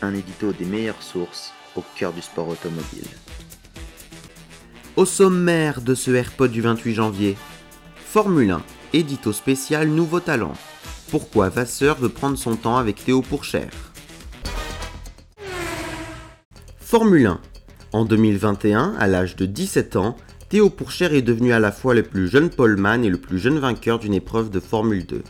Un édito des meilleures sources au cœur du sport automobile. Au sommaire de ce AirPod du 28 janvier, Formule 1, édito spécial Nouveau Talent. Pourquoi Vasseur veut prendre son temps avec Théo Pourchère? Formule 1. En 2021, à l'âge de 17 ans, Théo Pourchère est devenu à la fois le plus jeune poleman et le plus jeune vainqueur d'une épreuve de Formule 2.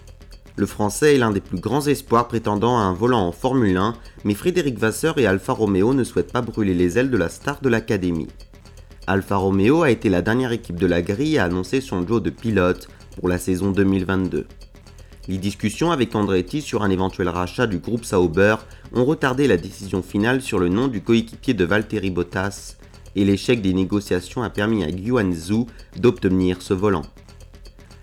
Le Français est l'un des plus grands espoirs prétendant à un volant en Formule 1, mais Frédéric Vasseur et Alfa Romeo ne souhaitent pas brûler les ailes de la star de l'Académie. Alfa Romeo a été la dernière équipe de la grille à annoncer son duo de pilote pour la saison 2022. Les discussions avec Andretti sur un éventuel rachat du groupe Sauber ont retardé la décision finale sur le nom du coéquipier de Valtteri Bottas, et l'échec des négociations a permis à Yuan Zhu d'obtenir ce volant.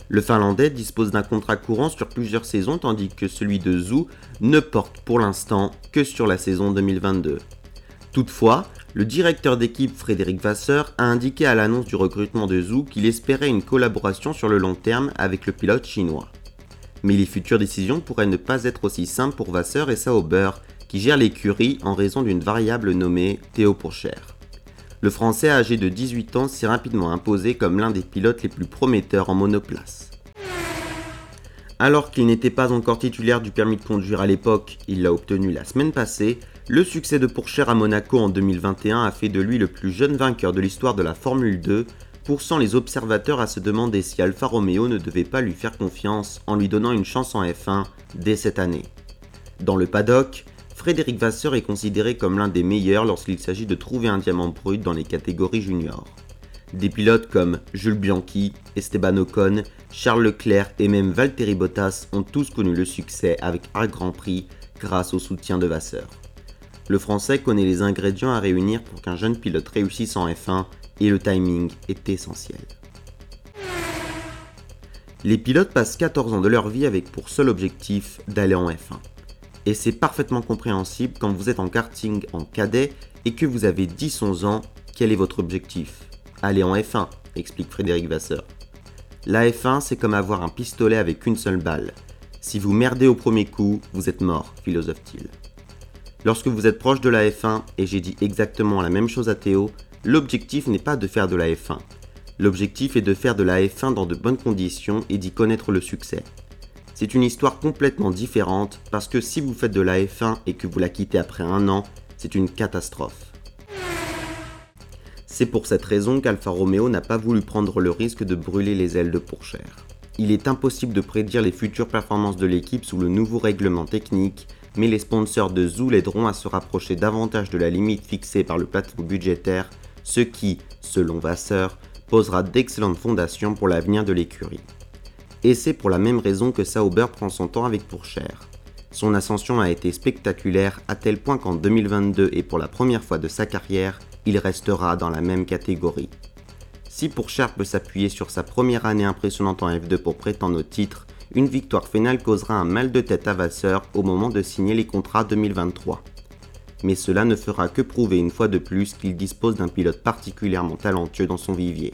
Le Finlandais dispose d'un contrat courant sur plusieurs saisons tandis que celui de Zhou ne porte pour l'instant que sur la saison 2022. Toutefois, le directeur d'équipe Frédéric Vasseur a indiqué à l'annonce du recrutement de Zhou qu'il espérait une collaboration sur le long terme avec le pilote chinois. Mais les futures décisions pourraient ne pas être aussi simples pour Vasseur et Sauber, qui gèrent l'écurie en raison d'une variable nommée Théo Pourchère le Français âgé de 18 ans s'est rapidement imposé comme l'un des pilotes les plus prometteurs en monoplace. Alors qu'il n'était pas encore titulaire du permis de conduire à l'époque, il l'a obtenu la semaine passée, le succès de Pourchère à Monaco en 2021 a fait de lui le plus jeune vainqueur de l'histoire de la Formule 2, poussant les observateurs à se demander si Alfa Romeo ne devait pas lui faire confiance en lui donnant une chance en F1 dès cette année. Dans le paddock, Frédéric Vasseur est considéré comme l'un des meilleurs lorsqu'il s'agit de trouver un diamant brut dans les catégories juniors. Des pilotes comme Jules Bianchi, Esteban Ocon, Charles Leclerc et même Valtteri Bottas ont tous connu le succès avec un Grand Prix grâce au soutien de Vasseur. Le français connaît les ingrédients à réunir pour qu'un jeune pilote réussisse en F1 et le timing est essentiel. Les pilotes passent 14 ans de leur vie avec pour seul objectif d'aller en F1 et c'est parfaitement compréhensible quand vous êtes en karting en cadet et que vous avez 10-11 ans, quel est votre objectif? Aller en F1, explique Frédéric Vasseur. La F1, c'est comme avoir un pistolet avec une seule balle. Si vous merdez au premier coup, vous êtes mort, philosophe-t-il. Lorsque vous êtes proche de la F1, et j'ai dit exactement la même chose à Théo, l'objectif n'est pas de faire de la F1. L'objectif est de faire de la F1 dans de bonnes conditions et d'y connaître le succès. C'est une histoire complètement différente parce que si vous faites de la F1 et que vous la quittez après un an, c'est une catastrophe. C'est pour cette raison qu'Alfa Romeo n'a pas voulu prendre le risque de brûler les ailes de Pourchère. Il est impossible de prédire les futures performances de l'équipe sous le nouveau règlement technique, mais les sponsors de Zoo l'aideront à se rapprocher davantage de la limite fixée par le plateau budgétaire, ce qui, selon Vasseur, posera d'excellentes fondations pour l'avenir de l'écurie et c'est pour la même raison que Sauber prend son temps avec Pourchère. Son ascension a été spectaculaire à tel point qu'en 2022 et pour la première fois de sa carrière, il restera dans la même catégorie. Si Pourchère peut s'appuyer sur sa première année impressionnante en F2 pour prétendre au titre, une victoire finale causera un mal de tête à Vasseur au moment de signer les contrats 2023. Mais cela ne fera que prouver une fois de plus qu'il dispose d'un pilote particulièrement talentueux dans son vivier.